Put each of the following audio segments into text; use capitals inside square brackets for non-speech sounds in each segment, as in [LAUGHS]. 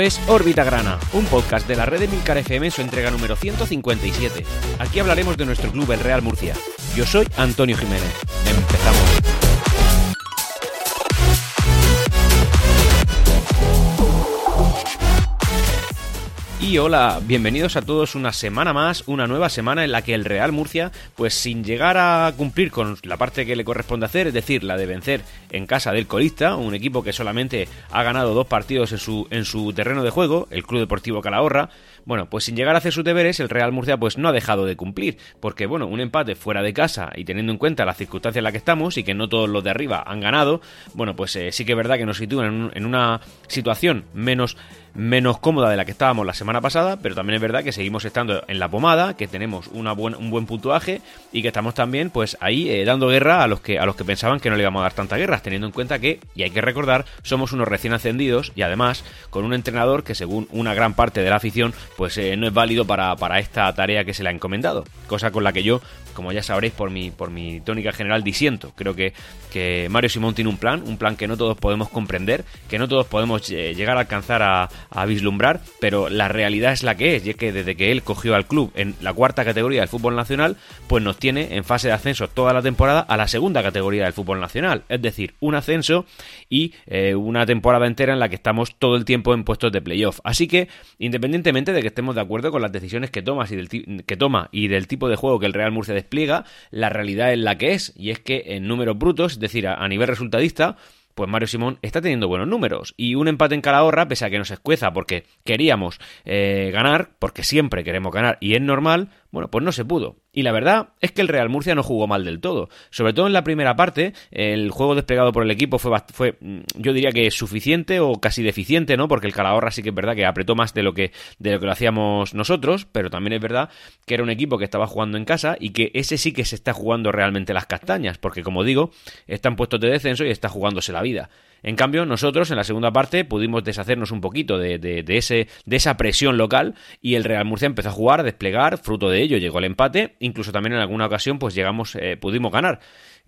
Es Órbita Grana, un podcast de la red de Milcar FM en su entrega número 157. Aquí hablaremos de nuestro club, el Real Murcia. Yo soy Antonio Jiménez. Y hola, bienvenidos a todos una semana más, una nueva semana en la que el Real Murcia, pues sin llegar a cumplir con la parte que le corresponde hacer, es decir, la de vencer en casa del colista, un equipo que solamente ha ganado dos partidos en su, en su terreno de juego, el Club Deportivo Calahorra, bueno, pues sin llegar a hacer sus deberes, el Real Murcia pues no ha dejado de cumplir, porque bueno, un empate fuera de casa y teniendo en cuenta las circunstancias en las que estamos y que no todos los de arriba han ganado, bueno, pues eh, sí que es verdad que nos sitúan en, una situación menos menos cómoda de la que estábamos la semana pasada, pero también es verdad que seguimos estando en la pomada, que tenemos una un buen puntuaje y que estamos también pues ahí eh, dando guerra a los que a los que pensaban que no le íbamos a dar tanta guerra, teniendo en cuenta que y hay que recordar, somos unos recién ascendidos y además con un entrenador que según una gran parte de la afición pues eh, no es válido para, para, esta tarea que se le ha encomendado. Cosa con la que yo, como ya sabréis por mi, por mi tónica general, disiento. Creo que, que Mario Simón tiene un plan, un plan que no todos podemos comprender, que no todos podemos eh, llegar a alcanzar a, vislumbrar, pero la realidad es la que es, y es que desde que él cogió al club en la cuarta categoría del fútbol nacional, pues nos tiene en fase de ascenso toda la temporada a la segunda categoría del fútbol nacional. Es decir, un ascenso y eh, una temporada entera en la que estamos todo el tiempo en puestos de playoff. Así que, independientemente de que estemos de acuerdo con las decisiones que, tomas y del que toma y del tipo de juego que el Real Murcia la realidad es la que es, y es que en números brutos, es decir, a, nivel resultadista, pues Mario Simón está teniendo buenos números. Y un empate en Calahorra, pese a que nos escueza porque queríamos eh, ganar, porque siempre queremos ganar y es normal, bueno, pues no se pudo. Y la verdad es que el Real Murcia no jugó mal del todo. Sobre todo en la primera parte, el juego desplegado por el equipo fue, fue mm, yo diría que suficiente o casi deficiente, ¿no? Porque el Calahorra sí que es verdad que apretó más de lo que, de lo que lo hacíamos nosotros, pero también es verdad que era un equipo que estaba jugando en casa y que ese sí que se está jugando realmente las castañas, porque como digo, están puestos de descenso y está jugándose la vida. En cambio, nosotros en la segunda parte pudimos deshacernos un poquito de, de, ese, de esa presión local y el Real Murcia empezó a jugar, a desplegar, fruto de ello llegó el empate, incluso también en alguna ocasión pues llegamos, eh, pudimos ganar.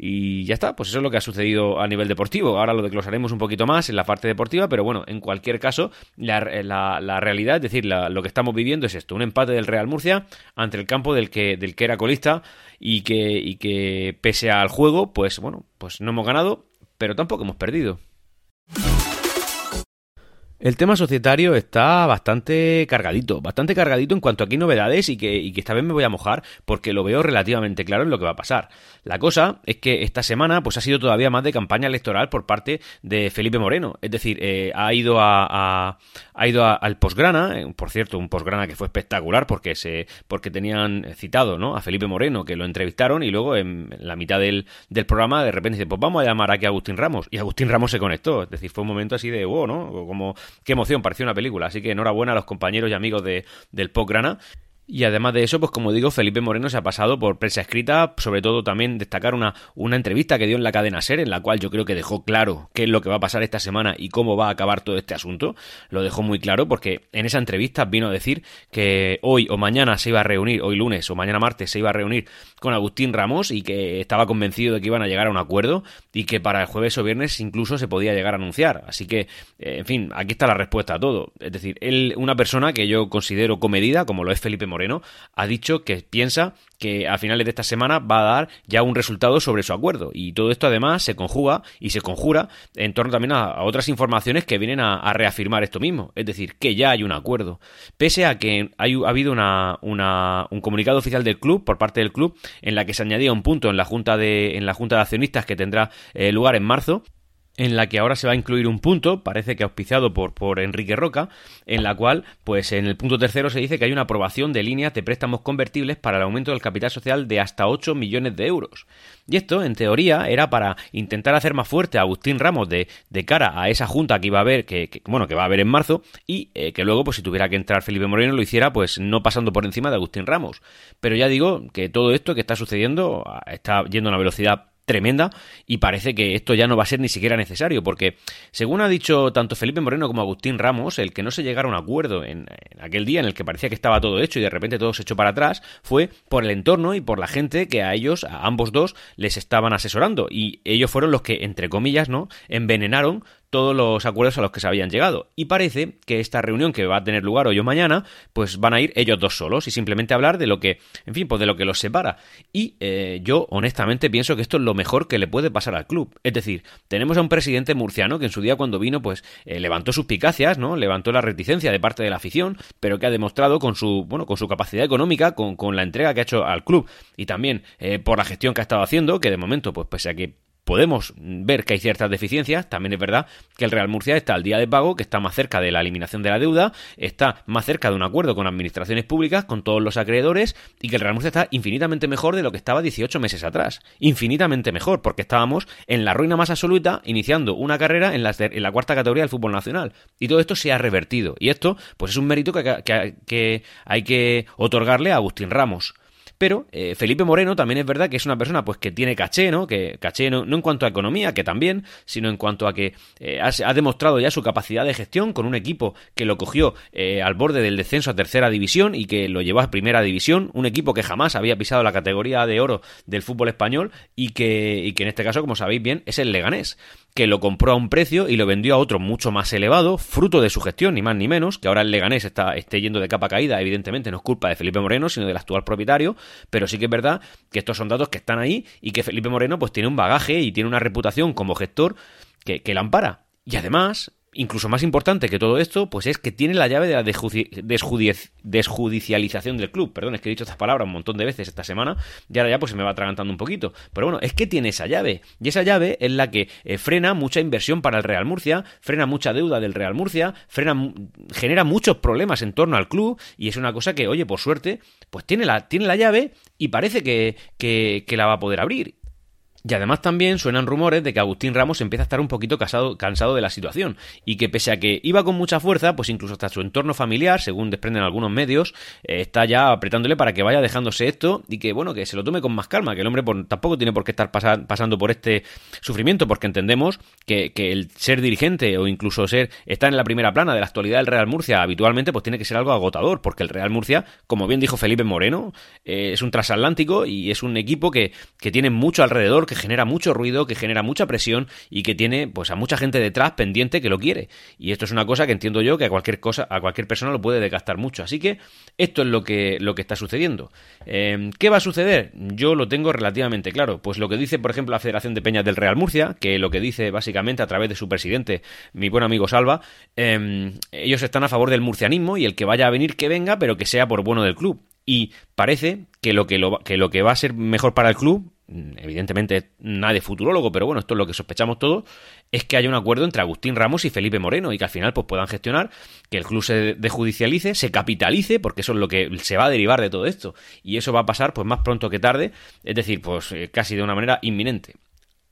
Y ya está, pues eso es lo que ha sucedido a nivel deportivo. Ahora lo desglosaremos un poquito más en la parte deportiva, pero bueno, en cualquier caso, la, la, realidad, es decir, lo que estamos viviendo es esto, un empate del Real Murcia ante el campo del que, del que era colista y que, y que pese al juego, pues bueno, pues no hemos ganado, pero tampoco hemos perdido. El tema societario está bastante cargadito, bastante cargadito en cuanto a aquí novedades y que, y que, esta vez me voy a mojar porque lo veo relativamente claro en lo que va a pasar. La cosa es que esta semana pues ha sido todavía más de campaña electoral por parte de Felipe Moreno, es decir, eh, ha ido a, ha ido al Posgrana, eh, por cierto, un Posgrana que fue espectacular porque se porque tenían citado, ¿no? a Felipe Moreno que lo entrevistaron y luego en, la mitad del, del, programa de repente dice, "Pues vamos a llamar aquí a Agustín Ramos" y Agustín Ramos se conectó, es decir, fue un momento así de, "Wow", ¿no? Como qué emoción, pareció una película. Así que enhorabuena a los compañeros y amigos de, del Postgrana. Y además de eso, pues como digo, Felipe Moreno se ha pasado por prensa escrita, sobre todo también destacar una, una entrevista que dio en la cadena SER, en la cual yo creo que dejó claro qué es lo que va a pasar esta semana y cómo va a acabar todo este asunto. Lo dejó muy claro porque en esa entrevista vino a decir que hoy o mañana se iba a reunir, hoy lunes o mañana martes se iba a reunir con Agustín Ramos y que estaba convencido de que iban a llegar a un acuerdo y que para el jueves o viernes incluso se podía llegar a anunciar. Así que, eh, en fin, aquí está la respuesta a todo. Es decir, él, una persona que yo considero comedida, como lo es Felipe Moreno, ha dicho que piensa que a finales de esta semana va a dar ya un resultado sobre su acuerdo. Y todo esto además se conjuga y se conjura en torno también a, otras informaciones que vienen a, reafirmar esto mismo. Es decir, que ya hay un acuerdo. Pese a que ha habido una, un comunicado oficial del club, por parte del club, en la que se añadía un punto en la junta de, en la junta de accionistas que tendrá eh, lugar en marzo en la que ahora se va a incluir un punto, parece que auspiciado por, por Enrique Roca, en la cual, pues en el punto tercero se dice que hay una aprobación de líneas de préstamos convertibles para el aumento del capital social de hasta 8 millones de euros. Y esto, en teoría, era para intentar hacer más fuerte a Agustín Ramos de, de cara a esa junta que iba a haber, que, bueno, que va a haber en marzo, y eh, que luego, pues si tuviera que entrar Felipe Moreno, lo hiciera, pues no pasando por encima de Agustín Ramos. Pero ya digo que todo esto que está sucediendo ah, está yendo a una velocidad tremenda y parece que esto ya no va a ser ni siquiera necesario porque según ha dicho tanto Felipe Moreno como Agustín Ramos el que no se llegara a un acuerdo en, aquel día en el que parecía que estaba todo hecho y de repente todo se echó para atrás fue por el entorno y por la gente que a ellos a ambos dos les estaban asesorando. Y ellos fueron los que entre comillas no envenenaron todos los acuerdos a los que se habían llegado. Y parece que esta reunión que va a tener lugar hoy o mañana, pues van a ir ellos dos solos y simplemente hablar de lo que, en fin, pues de lo que los separa. Y eh, yo honestamente pienso que esto es lo mejor que le puede pasar al club. Es decir, tenemos a un presidente murciano que en su día cuando vino, pues eh, levantó suspicacias, ¿no? Levantó la reticencia de parte de la afición, pero que ha demostrado con su, bueno, con su capacidad económica, con, con la entrega que ha hecho al club y también eh, por la gestión que ha estado haciendo, que de momento, pues pese a que podemos ver que hay ciertas deficiencias, también es verdad que el Real Murcia está al día de pago, que está más cerca de la eliminación de la deuda, está más cerca de un acuerdo con administraciones públicas, con todos los acreedores, y que el Real Murcia está infinitamente mejor de lo que estaba 18 meses atrás. Infinitamente mejor, porque estábamos en la ruina más absoluta, iniciando una carrera en la, cuarta categoría del fútbol nacional. Y todo esto se ha revertido. Y esto, pues es un mérito que hay que otorgarle a Agustín Ramos. Pero eh, Felipe Moreno también es verdad que es una persona pues que tiene caché, ¿no? Que caché no, en cuanto a economía, que también, sino en cuanto a que eh, ha, demostrado ya su capacidad de gestión con un equipo que lo cogió eh, al borde del descenso a tercera división y que lo llevó a primera división, un equipo que jamás había pisado la categoría de oro del fútbol español y que, y que en este caso, como sabéis bien, es el Leganés que lo compró a un precio y lo vendió a otro mucho más elevado, fruto de su gestión, ni más ni menos, que ahora el Leganés está, esté yendo de capa caída, evidentemente no es culpa de Felipe Moreno, sino del actual propietario, pero sí que es verdad que estos son datos que están ahí y que Felipe Moreno pues tiene un bagaje y tiene una reputación como gestor que, que la ampara. Y además, incluso más importante que todo esto, pues es que tiene la llave de la desjudicialización del club. Perdón, es que he dicho estas palabras un montón de veces esta semana y ahora ya pues se me va atragantando un poquito. Pero bueno, es que tiene esa llave. Y esa llave es la que eh, frena mucha inversión para el Real Murcia, frena mucha deuda del Real Murcia, frena, genera muchos problemas en torno al club y es una cosa que, oye, por suerte, pues tiene la, tiene la llave y parece que, que, que la va a poder abrir. Y además también suenan rumores de que Agustín Ramos empieza a estar un poquito cansado de la situación y que pese a que iba con mucha fuerza, pues incluso hasta su entorno familiar, según desprenden algunos medios, eh, está ya apretándole para que vaya dejándose esto y que bueno, que se lo tome con más calma, que el hombre tampoco tiene por qué estar pasando por este sufrimiento, porque entendemos que, el ser dirigente o incluso ser estar en la primera plana de la actualidad del Real Murcia habitualmente pues tiene que ser algo agotador, porque el Real Murcia, como bien dijo Felipe Moreno, eh, es un transatlántico y es un equipo que, que tiene mucho alrededor que genera mucho ruido, que genera mucha presión y que tiene pues a mucha gente detrás pendiente que lo quiere. Y esto es una cosa que entiendo yo que a cualquier cosa, a cualquier persona lo puede desgastar mucho. Así que esto es lo que, lo que está sucediendo. Em, ¿Qué va a suceder? Yo lo tengo relativamente claro. Pues lo que dice, por ejemplo, la Federación de Peñas del Real Murcia, que lo que dice básicamente a través de su presidente, mi buen amigo Salva, em, ellos están a favor del murcianismo y el que vaya a venir que venga, pero que sea por bueno del club. Y parece que lo que, lo, que, lo que va a ser mejor para el club evidentemente nadie futurólogo, pero bueno, esto es lo que sospechamos todos, es que haya un acuerdo entre Agustín Ramos y Felipe Moreno y que al final pues puedan gestionar que el club se dejudicialice, se capitalice, porque eso es lo que se va a derivar de todo esto y eso va a pasar pues más pronto que tarde, es decir, pues eh, casi de una manera inminente.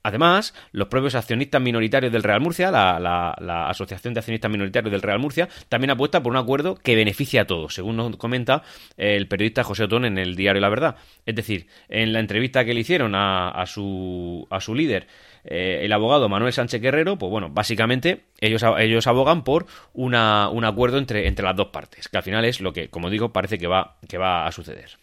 Además, los propios accionistas minoritarios del Real Murcia, la, Asociación de Accionistas Minoritarios del Real Murcia, también apuesta por un acuerdo que beneficia a todos, según nos comenta el periodista José Otón en el diario La Verdad. Es decir, en la entrevista que le hicieron a, su, a su líder, eh, el abogado Manuel Sánchez Guerrero, pues bueno, básicamente ellos, ellos abogan por una, un acuerdo entre, entre las dos partes, que al final es lo que, como digo, parece que va, que va a suceder.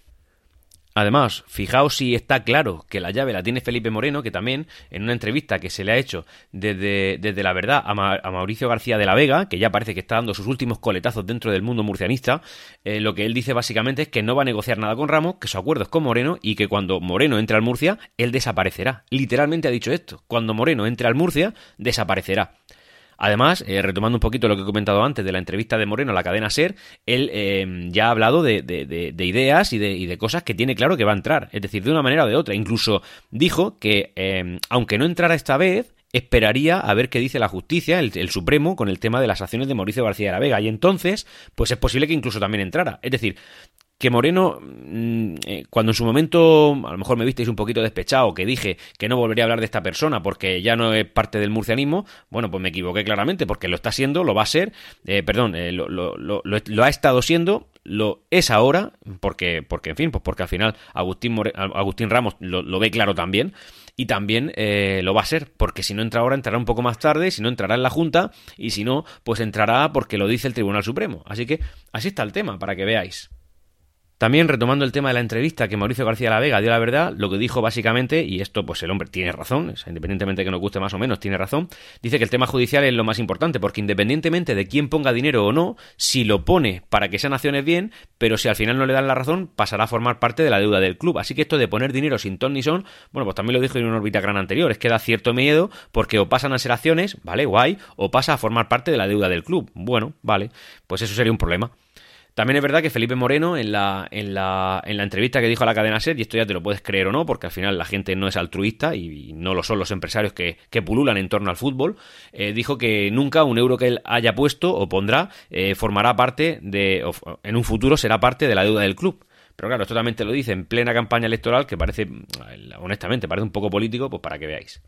Además, fijaos si está claro que la llave la tiene Felipe Moreno, que también en una entrevista que se le ha hecho desde, desde la verdad a, Mauricio García de la Vega, que ya parece que está dando sus últimos coletazos dentro del mundo murcianista, eh, lo que él dice básicamente es que no va a negociar nada con Ramos, que su acuerdo es con Moreno y que cuando Moreno entre al Murcia, él desaparecerá. Literalmente ha dicho esto, cuando Moreno entre al Murcia, desaparecerá. Además, eh, retomando un poquito lo que he comentado antes de la entrevista de Moreno a la cadena Ser, él eh, ya ha hablado de, ideas y, de, cosas que tiene claro que va a entrar, es decir, de una manera o de otra. Incluso dijo que, eh, aunque no entrara esta vez, esperaría a ver qué dice la justicia, el, el, Supremo, con el tema de las acciones de Mauricio García de la Vega. Y entonces, pues es posible que incluso también entrara. Es decir, que Moreno, mm, eh, cuando en su momento, a lo mejor me visteis un poquito despechado, que dije que no volvería a hablar de esta persona porque ya no es parte del murcianismo, bueno, pues me equivoqué claramente, porque lo está siendo, lo va a ser, eh, perdón, eh, lo, ha estado siendo, lo es ahora, porque, porque en fin, pues porque al final Agustín Ramos lo, ve claro también, y también lo va a ser, porque si no entra ahora, entrará un poco más tarde, si no entrará en la Junta, y si no, pues entrará porque lo dice el Tribunal Supremo. Así que así está el tema, para que veáis. También retomando el tema de la entrevista que Mauricio García La Vega dio la verdad, lo que dijo básicamente, y esto pues el hombre tiene razón, independientemente de que nos guste más o menos, tiene razón, dice que el tema judicial es lo más importante, porque independientemente de quién ponga dinero o no, si lo pone para que sean acciones bien, pero si al final no le dan la razón, pasará a formar parte de la deuda del club. Así que esto de poner dinero sin ton ni son, bueno, pues también lo dijo en órbita gran anterior, es que da cierto miedo porque o pasan a ser acciones, vale, guay, o pasa a formar parte de la deuda del club. Bueno, vale, pues eso sería un problema. También es verdad que Felipe Moreno, en la, en la, en la entrevista que dijo a la cadena SER, y esto ya te lo puedes creer o no, porque al final la gente no es altruista y, no lo son los empresarios que, que pululan en torno al fútbol, eh, dijo que nunca un euro que él haya puesto o pondrá eh, formará parte de, en un futuro será parte de la deuda del club. Pero claro, esto también te lo dice en plena campaña electoral, que parece, honestamente, parece un poco político, pues para que veáis.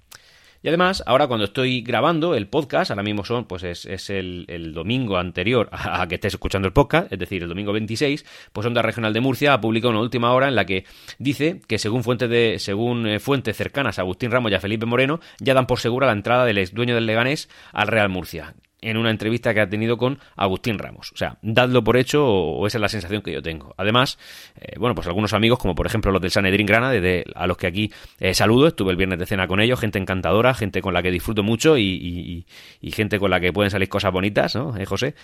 Y además, ahora cuando estoy grabando el podcast, ahora mismo son, pues es, el, domingo anterior a, que estés escuchando el podcast, es decir, el domingo 26, pues Onda Regional de Murcia ha publicado una última hora en la que dice que según fuentes de, según eh, fuentes cercanas a Agustín Ramos y a Felipe Moreno, ya dan por segura la entrada del ex dueño del Leganés al Real Murcia en una entrevista que ha tenido con Agustín Ramos. O sea, dadlo por hecho o, esa es la sensación que yo tengo. Además, eh, bueno, pues algunos amigos, como por ejemplo los del Sanedrín Grana, desde a los que aquí eh, saludo, estuve el viernes de cena con ellos, gente encantadora, gente con la que disfruto mucho y, gente con la que pueden salir cosas bonitas, ¿no, eh, José?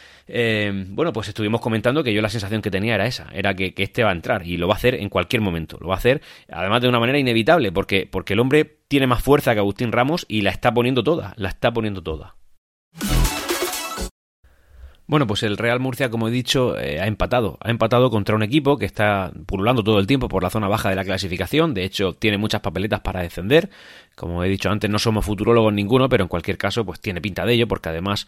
bueno, pues estuvimos comentando que yo la sensación que tenía era esa, era que, que, este va a entrar y lo va a hacer en cualquier momento, lo va a hacer además de una manera inevitable, porque, porque el hombre tiene más fuerza que Agustín Ramos y la está poniendo toda, la está poniendo toda. Bueno, pues el Real Murcia, como he dicho, eh, ha empatado. Ha empatado contra un equipo que está pululando todo el tiempo por la zona baja de la clasificación. De hecho, tiene muchas papeletas para descender. Como he dicho antes, no somos futurólogos ninguno, pero en cualquier caso, pues tiene pinta de ello, porque además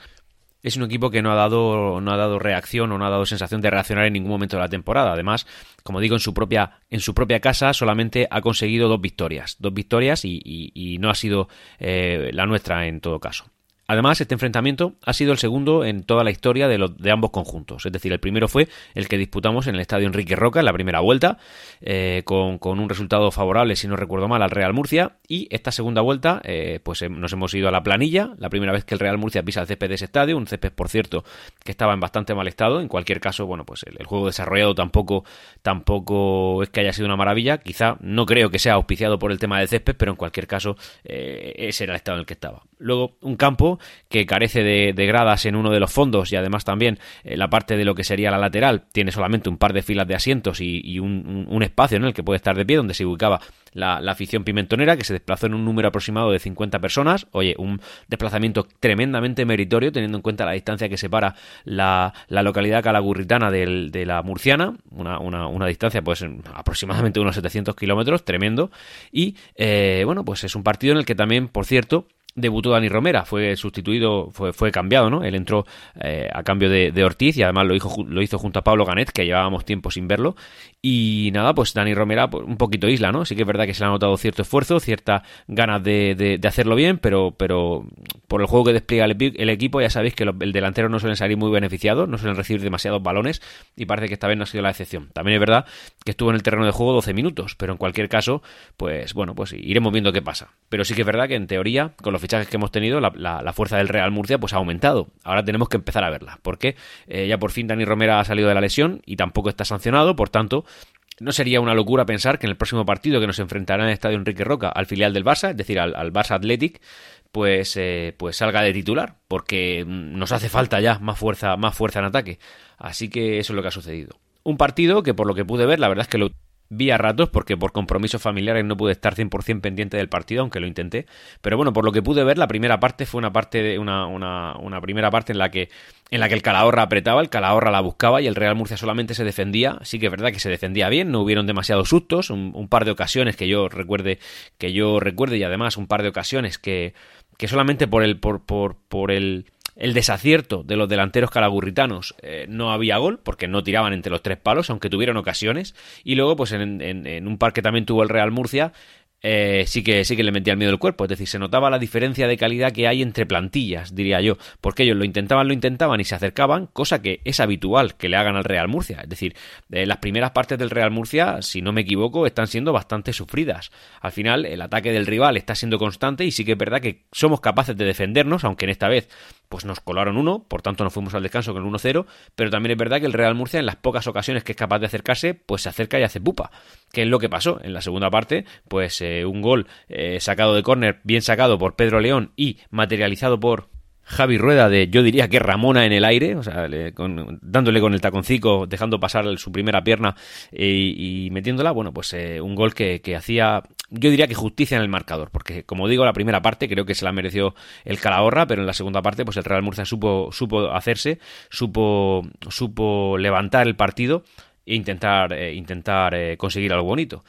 es un equipo que no ha dado no ha dado reacción o no ha dado sensación de reaccionar en ningún momento de la temporada. Además, como digo, en su propia en su propia casa solamente ha conseguido dos victorias, dos victorias y, no ha sido eh, la nuestra en todo caso. Además, este enfrentamiento ha sido el segundo en toda la historia de, de, ambos conjuntos. Es decir, el primero fue el que disputamos en el estadio Enrique Roca en la primera vuelta, eh, con, un resultado favorable, si no recuerdo mal, al Real Murcia. Y esta segunda vuelta, eh, pues eh, nos hemos ido a la planilla, la primera vez que el Real Murcia pisa el césped de ese estadio, un césped, por cierto, que estaba en bastante mal estado. En cualquier caso, bueno, pues el, juego desarrollado tampoco, tampoco es que haya sido una maravilla. Quizá no creo que sea auspiciado por el tema del césped, pero en cualquier caso, ese era el estado en el que estaba. Luego, un campo que carece de, gradas en uno de los fondos y además también eh, la parte de lo que sería la lateral tiene solamente un par de filas de asientos y, un, espacio en el que puede estar de pie donde se ubicaba la, afición pimentonera que se desplazó en un número aproximado de 50 personas. Oye, un desplazamiento tremendamente meritorio teniendo en cuenta la distancia que separa la, localidad calagurritana de la murciana, una, distancia pues aproximadamente unos 700 kilómetros, tremendo. Y eh, bueno, pues es un partido en el que también, por cierto, debutó Dani Romera, fue sustituido, fue, fue cambiado, ¿no? Él entró eh, a cambio de, Ortiz y además lo hizo, lo hizo junto a Pablo Ganet, que llevábamos tiempo sin verlo. Y nada, pues Dani Romera, pues, un poquito isla, ¿no? Sí que es verdad que se le ha notado cierto esfuerzo, cierta ganas de, de, hacerlo bien, pero, pero por el juego que despliega el, equipo, ya sabéis que el delantero no suelen salir muy beneficiados, no suelen recibir demasiados balones y parece que esta vez no ha sido la excepción. También es verdad que estuvo en el terreno de juego 12 minutos, pero en cualquier caso, pues bueno, pues iremos viendo qué pasa. Pero sí que es verdad que en teoría, con los fichajes que hemos tenido, la, fuerza del Real Murcia pues ha aumentado. Ahora tenemos que empezar a verla, porque eh, ya por fin Dani Romera ha salido de la lesión y tampoco está sancionado, por tanto, no sería una locura pensar que en el próximo partido que nos enfrentará en el Estadio Enrique Roca al filial del Barça, es decir, al, Barça Athletic, pues, eh, pues salga de titular, porque nos hace falta ya más fuerza, más fuerza en ataque. Así que eso es lo que ha sucedido. Un partido que por lo que pude ver, la verdad es que lo Vi a ratos porque por compromisos familiares no pude estar 100% pendiente del partido, aunque lo intenté. Pero bueno, por lo que pude ver, la primera parte fue una parte de una, una, una primera parte en la que en la que el Calahorra apretaba, el Calahorra la buscaba y el Real Murcia solamente se defendía. Sí que es verdad que se defendía bien, no hubieron demasiados sustos, un, par de ocasiones que yo recuerde, que yo recuerde y además un par de ocasiones que, que solamente por el, por, por, por el el desacierto de los delanteros calagurritanos eh, no había gol, porque no tiraban entre los tres palos, aunque tuvieron ocasiones. Y luego, pues en, un par que también tuvo el Real Murcia, eh, sí, que, sí que le metía el miedo del cuerpo. Es decir, se notaba la diferencia de calidad que hay entre plantillas, diría yo. Porque ellos lo intentaban, lo intentaban y se acercaban, cosa que es habitual que le hagan al Real Murcia. Es decir, eh, las primeras partes del Real Murcia, si no me equivoco, están siendo bastante sufridas. Al final, el ataque del rival está siendo constante y sí que es verdad que somos capaces de defendernos, aunque en esta vez pues nos colaron uno, por tanto nos fuimos al descanso con el 1-0, pero también es verdad que el Real Murcia en las pocas ocasiones que es capaz de acercarse, pues se acerca y hace pupa, que es lo que pasó en la segunda parte, pues eh, un gol eh, sacado de córner, bien sacado por Pedro León y materializado por Javi Rueda de, yo diría que Ramona en el aire, o sea, dándole con el taconcico, dejando pasar su primera pierna eh, y, metiéndola, bueno, pues un gol que, que, hacía yo diría que justicia en el marcador, porque como digo, la primera parte creo que se la mereció el Calahorra, pero en la segunda parte, pues el Real Murcia supo, supo hacerse, supo, supo levantar el partido e intentar, eh, intentar eh, conseguir algo bonito.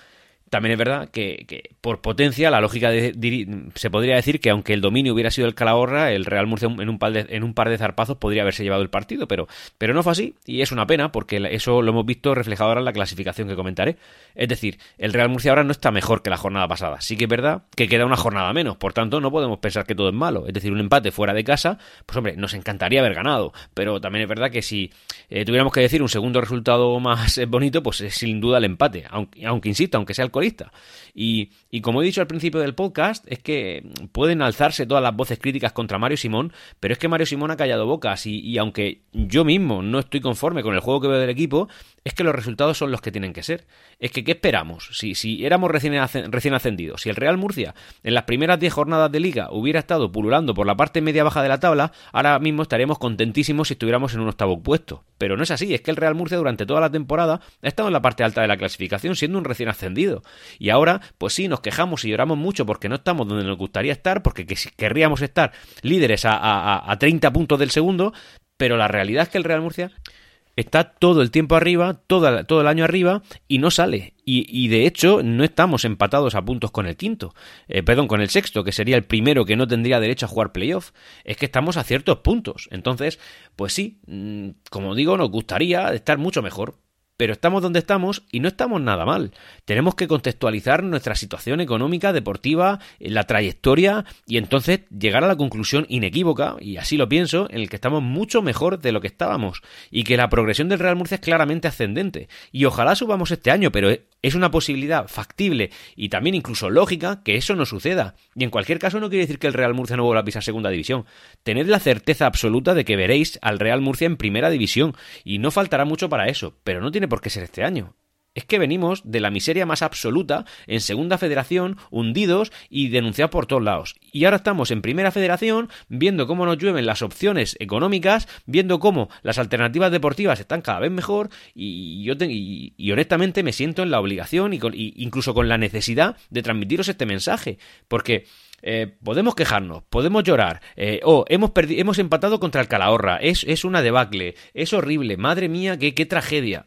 También es verdad que, por potencia, la lógica de, se podría decir que aunque el dominio hubiera sido el Calahorra, el Real Murcia en un par de, en un par de zarpazos podría haberse llevado el partido, pero, pero no fue así y es una pena porque eso lo hemos visto reflejado ahora en la clasificación que comentaré. Es decir, el Real Murcia ahora no está mejor que la jornada pasada. Sí que es verdad que queda una jornada menos, por tanto no podemos pensar que todo es malo. Es decir, un empate fuera de casa, pues hombre, nos encantaría haber ganado, pero también es verdad que si eh, tuviéramos que decir un segundo resultado más eh, bonito, pues es sin duda el empate, aunque, insisto, aunque sea el y, como he dicho al principio del podcast, es que pueden alzarse todas las voces críticas contra Mario Simón, pero es que Mario Simón ha callado bocas y, aunque yo mismo no estoy conforme con el juego que veo del equipo, es que los resultados son los que tienen que ser. Es que, ¿qué esperamos? Si, si éramos recién, recién ascendidos, si el Real Murcia en las primeras 10 jornadas de liga hubiera estado pululando por la parte media-baja de la tabla, ahora mismo estaríamos contentísimos si estuviéramos en un octavo puesto. Pero no es así, es que el Real Murcia durante toda la temporada ha estado en la parte alta de la clasificación siendo un recién ascendido. Y ahora, pues sí, nos quejamos y lloramos mucho porque no estamos donde nos gustaría estar, porque querríamos estar líderes a, a, a 30 puntos del segundo, pero la realidad es que el Real Murcia está todo el tiempo arriba, todo, todo el año arriba y no sale. Y, de hecho no estamos empatados a puntos con el quinto, eh, perdón, con el sexto, que sería el primero que no tendría derecho a jugar playoff. Es que estamos a ciertos puntos. Entonces, pues sí, mm, como digo, nos gustaría estar mucho mejor, pero estamos donde estamos y no estamos nada mal. Tenemos que contextualizar nuestra situación económica, deportiva, la trayectoria y entonces llegar a la conclusión inequívoca, y así lo pienso, en el que estamos mucho mejor de lo que estábamos y que la progresión del Real Murcia es claramente ascendente. Y ojalá subamos este año, pero es una posibilidad factible y también incluso lógica que eso no suceda. Y en cualquier caso no quiere decir que el Real Murcia no vuelva a pisar segunda división. Tened la certeza absoluta de que veréis al Real Murcia en primera división y no faltará mucho para eso, pero no tiene por qué ser este año. Es que venimos de la miseria más absoluta en Segunda Federación, hundidos y denunciados por todos lados. Y ahora estamos en Primera Federación, viendo cómo nos llueven las opciones económicas, viendo cómo las alternativas deportivas están cada vez mejor y yo y, honestamente me siento en la obligación y, incluso con la necesidad de transmitiros este mensaje. Porque eh, podemos quejarnos, podemos llorar, eh, oh, hemos, hemos empatado contra el Calahorra, es, es una debacle, es horrible, madre mía, qué, qué tragedia.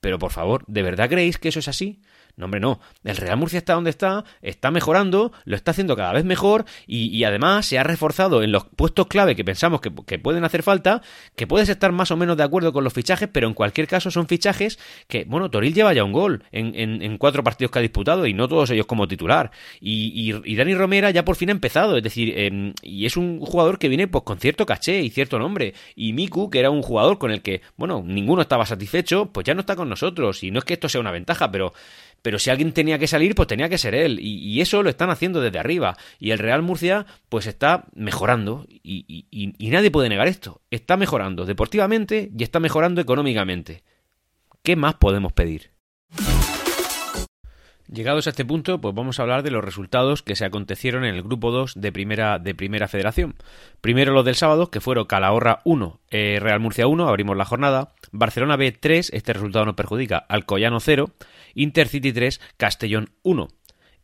Pero por favor, ¿de verdad creéis que eso es así? No, hombre, no. El Real Murcia está donde está, está mejorando, lo está haciendo cada vez mejor y, además se ha reforzado en los puestos clave que pensamos que, pueden hacer falta, que puedes estar más o menos de acuerdo con los fichajes, pero en cualquier caso son fichajes que, bueno, Toril lleva ya un gol en, cuatro partidos que ha disputado y no todos ellos como titular. Y, Dani Romera ya por fin ha empezado, es decir, em, y es un jugador que viene pues con cierto caché y cierto nombre. Y Miku, que era un jugador con el que, bueno, ninguno estaba satisfecho, pues ya no está con nosotros. Y no es que esto sea una ventaja, pero pero si alguien tenía que salir, pues tenía que ser él. Y, eso lo están haciendo desde arriba. Y el Real Murcia, pues está mejorando. Y, nadie puede negar esto. Está mejorando deportivamente y está mejorando económicamente. ¿Qué más podemos pedir? Llegados a este punto, pues vamos a hablar de los resultados que se acontecieron en el grupo 2 de primera, de primera federación. Primero los del sábado, que fueron Calahorra 1, eh, Real Murcia 1, abrimos la jornada, Barcelona B 3, este resultado nos perjudica, Alcoyano 0, Intercity 3, Castellón 1.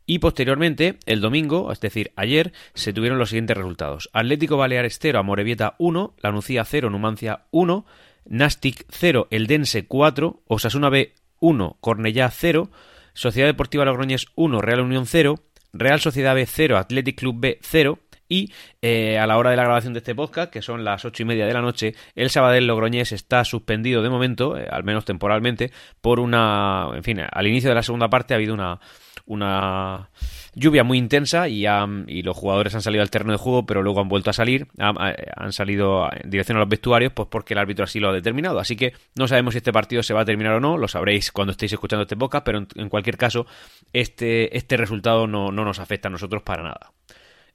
Y posteriormente, el domingo, es decir, ayer, se tuvieron los siguientes resultados. Atlético Baleares 0, Amorebieta 1, Lanucía 0, Numancia 1, Nastic 0, Eldense 4, Osasuna B 1, Cornellá 0, Sociedad Deportiva Logroñés 1, Real Unión 0, Real Sociedad B 0, Athletic Club B 0, y eh, a la hora de la grabación de este podcast, que son las ocho y media de la noche, el Sabadell Logroñés está suspendido de momento, eh, al menos temporalmente, por una. En fin, al inicio de la segunda parte ha habido una. una lluvia muy intensa y, y, los jugadores han salido al terreno de juego, pero luego han vuelto a salir, han, salido en dirección a los vestuarios, pues porque el árbitro así lo ha determinado. Así que no sabemos si este partido se va a terminar o no, lo sabréis cuando estéis escuchando este podcast, pero en, cualquier caso, este, este resultado no, no nos afecta a nosotros para nada.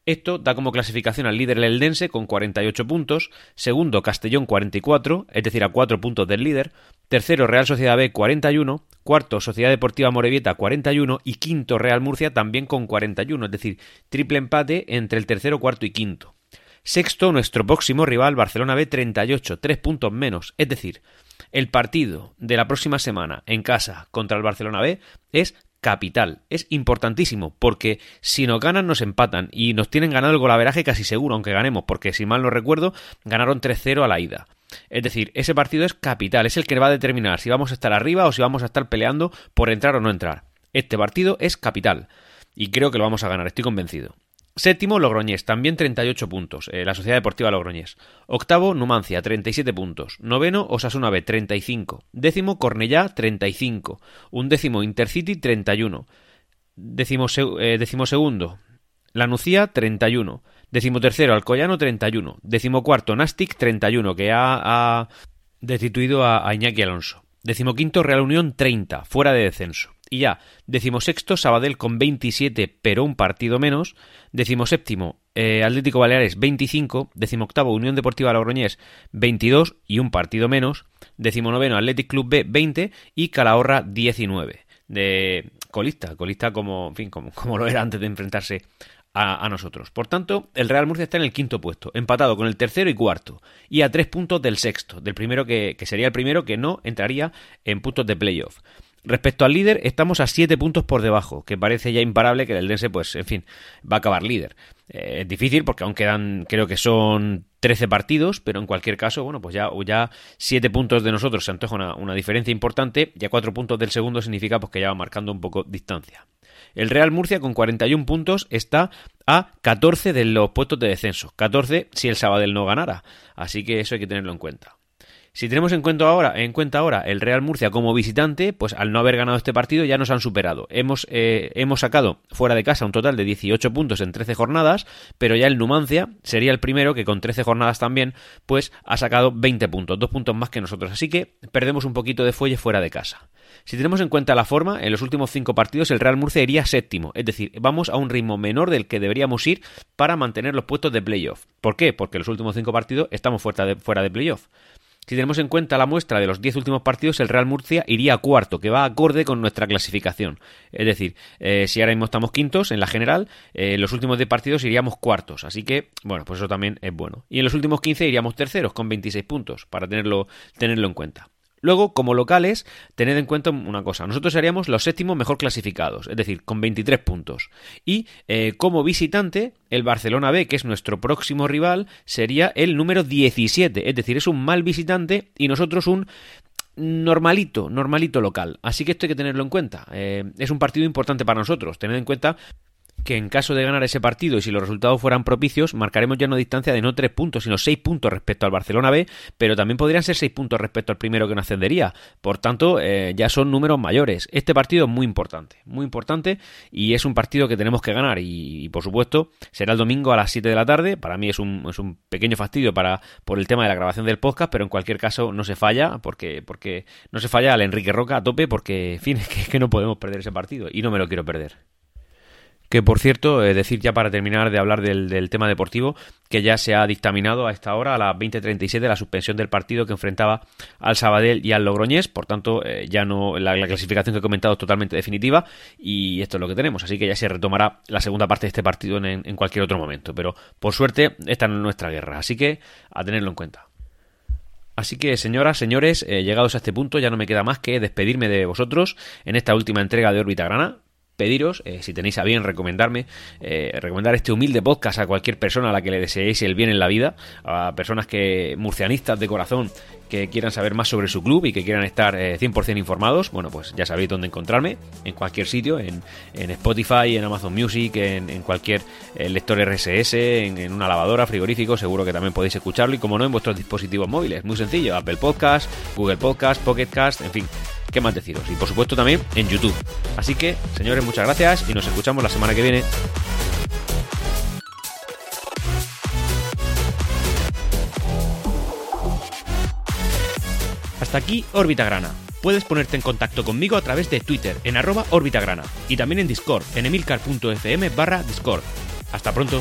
Esto da como clasificación al líder el Eldense con 48 puntos, segundo Castellón 44, es decir, a 4 puntos del líder, tercero Real Sociedad B 41, cuarto Sociedad Deportiva Morevieta 41 y quinto Real Murcia también con 41, es decir, triple empate entre el tercero, cuarto y quinto. Sexto, nuestro próximo rival Barcelona B 38, 3 puntos menos, es decir, el partido de la próxima semana en casa contra el Barcelona B es capital. Es importantísimo porque si nos ganan nos empatan y nos tienen ganado el golaveraje casi seguro, aunque ganemos, porque si mal no recuerdo, ganaron 3-0 a la ida. Es decir, ese partido es capital, es el que va a determinar si vamos a estar arriba o si vamos a estar peleando por entrar o no entrar. Este partido es capital y creo que lo vamos a ganar, estoy convencido. Séptimo, Logroñés, también 38 puntos, eh, la Sociedad Deportiva Logroñés. Octavo, Numancia, 37 puntos. Noveno, Osasuna B, 35. Décimo, Cornellá, 35. Undécimo, Intercity, 31. Décimo, eh, décimo segundo, La Nucía, 31. Décimo tercero, Alcoyano, 31. Décimo cuarto, Nastic, 31, que ha, destituido a, a Iñaki Alonso. Décimo quinto, Real Unión, 30, fuera de descenso. Y ya, decimosexto, Sabadell con 27, pero un partido menos. Decimoséptimo, eh, Atlético Baleares 25. Decimoctavo, Unión Deportiva Logroñés 22 y un partido menos. Decimonoveno, Athletic Club B 20 y Calahorra 19. De colista, colista como, fin, como, como lo era antes de enfrentarse a, nosotros. Por tanto, el Real Murcia está en el quinto puesto, empatado con el tercero y cuarto, y a tres puntos del sexto, del primero que, que sería el primero que no entraría en puntos de playoff. Respecto al líder, estamos a 7 puntos por debajo, que parece ya imparable que el Dense, pues, en fin, va a acabar líder. Eh, es difícil porque aún quedan, creo que son 13 partidos, pero en cualquier caso, bueno, pues ya, ya 7 puntos de nosotros se antoja una, una diferencia importante, ya 4 puntos del segundo significa pues que ya va marcando un poco distancia. El Real Murcia con 41 puntos está a 14 de los puestos de descenso, 14 si el Sabadell no ganara, así que eso hay que tenerlo en cuenta. Si tenemos en cuenta ahora, el Real Murcia como visitante, pues al no haber ganado este partido ya nos han superado. Hemos, eh, sacado fuera de casa un total de 18 puntos en 13 jornadas, pero ya el Numancia sería el primero que con 13 jornadas también, pues ha sacado 20 puntos, dos puntos más que nosotros. Así que perdemos un poquito de fuelle fuera de casa. Si tenemos en cuenta la forma, en los últimos 5 partidos el Real Murcia iría séptimo, es decir, vamos a un ritmo menor del que deberíamos ir para mantener los puestos de playoff. ¿Por qué? Porque los últimos 5 partidos estamos fuera de, fuera de playoff. Si tenemos en cuenta la muestra de los 10 últimos partidos, el Real Murcia iría cuarto, que va acorde con nuestra clasificación. Es decir, eh, si ahora mismo estamos quintos en la general, eh, en los últimos 10 partidos iríamos cuartos. Así que, bueno, pues eso también es bueno. Y en los últimos 15 iríamos terceros con 26 puntos, para tenerlo, tenerlo en cuenta. Luego, como locales, tened en cuenta una cosa. Nosotros seríamos los séptimos mejor clasificados, es decir, con 23 puntos. Y eh, como visitante, el Barcelona B, que es nuestro próximo rival, sería el número 17. Es decir, es un mal visitante y nosotros un normalito, normalito local. Así que esto hay que tenerlo en cuenta. Eh, es un partido importante para nosotros. Tened en cuenta que en caso de ganar ese partido y si los resultados fueran propicios, marcaremos ya una distancia de no tres puntos, sino seis puntos respecto al Barcelona B, pero también podrían ser seis puntos respecto al primero que no ascendería. Por tanto, eh, ya son números mayores. Este partido es muy importante, muy importante y es un partido que tenemos que ganar y, por supuesto será el domingo a las 7 de la tarde. Para mí es un, es un pequeño fastidio para, por el tema de la grabación del podcast, pero en cualquier caso no se falla porque, porque no se falla al Enrique Roca a tope porque, en fin, [LAUGHS] es que no podemos perder ese partido y no me lo quiero perder. Que por cierto, eh, decir ya para terminar de hablar del, tema deportivo, que ya se ha dictaminado a esta hora, a las 20.37, la suspensión del partido que enfrentaba al Sabadell y al Logroñés. Por tanto, eh, ya no la, clasificación que he comentado es totalmente definitiva y esto es lo que tenemos. Así que ya se retomará la segunda parte de este partido en, cualquier otro momento. Pero por suerte, esta no es nuestra guerra. Así que a tenerlo en cuenta. Así que, señoras, señores, eh, llegados a este punto, ya no me queda más que despedirme de vosotros en esta última entrega de Órbita Grana pediros, eh, si tenéis a bien recomendarme, eh, recomendar este humilde podcast a cualquier persona a la que le deseéis el bien en la vida, a personas que murcianistas de corazón que quieran saber más sobre su club y que quieran estar 100% eh, informados, bueno, pues ya sabéis dónde encontrarme, en cualquier sitio, en, Spotify, en Amazon Music, en, cualquier lector RSS, en, una lavadora, frigorífico, seguro que también podéis escucharlo y como no en vuestros dispositivos móviles, muy sencillo, Apple Podcast, Google Podcast, Pocket Cast, en fin, ¿Qué más deciros? Y por supuesto también en YouTube. Así que, señores, muchas gracias y nos escuchamos la semana que viene. Hasta aquí Órbita Grana. Puedes ponerte en contacto conmigo a través de Twitter en arroba Grana y también en Discord en emilcar.fm barra Discord. Hasta pronto.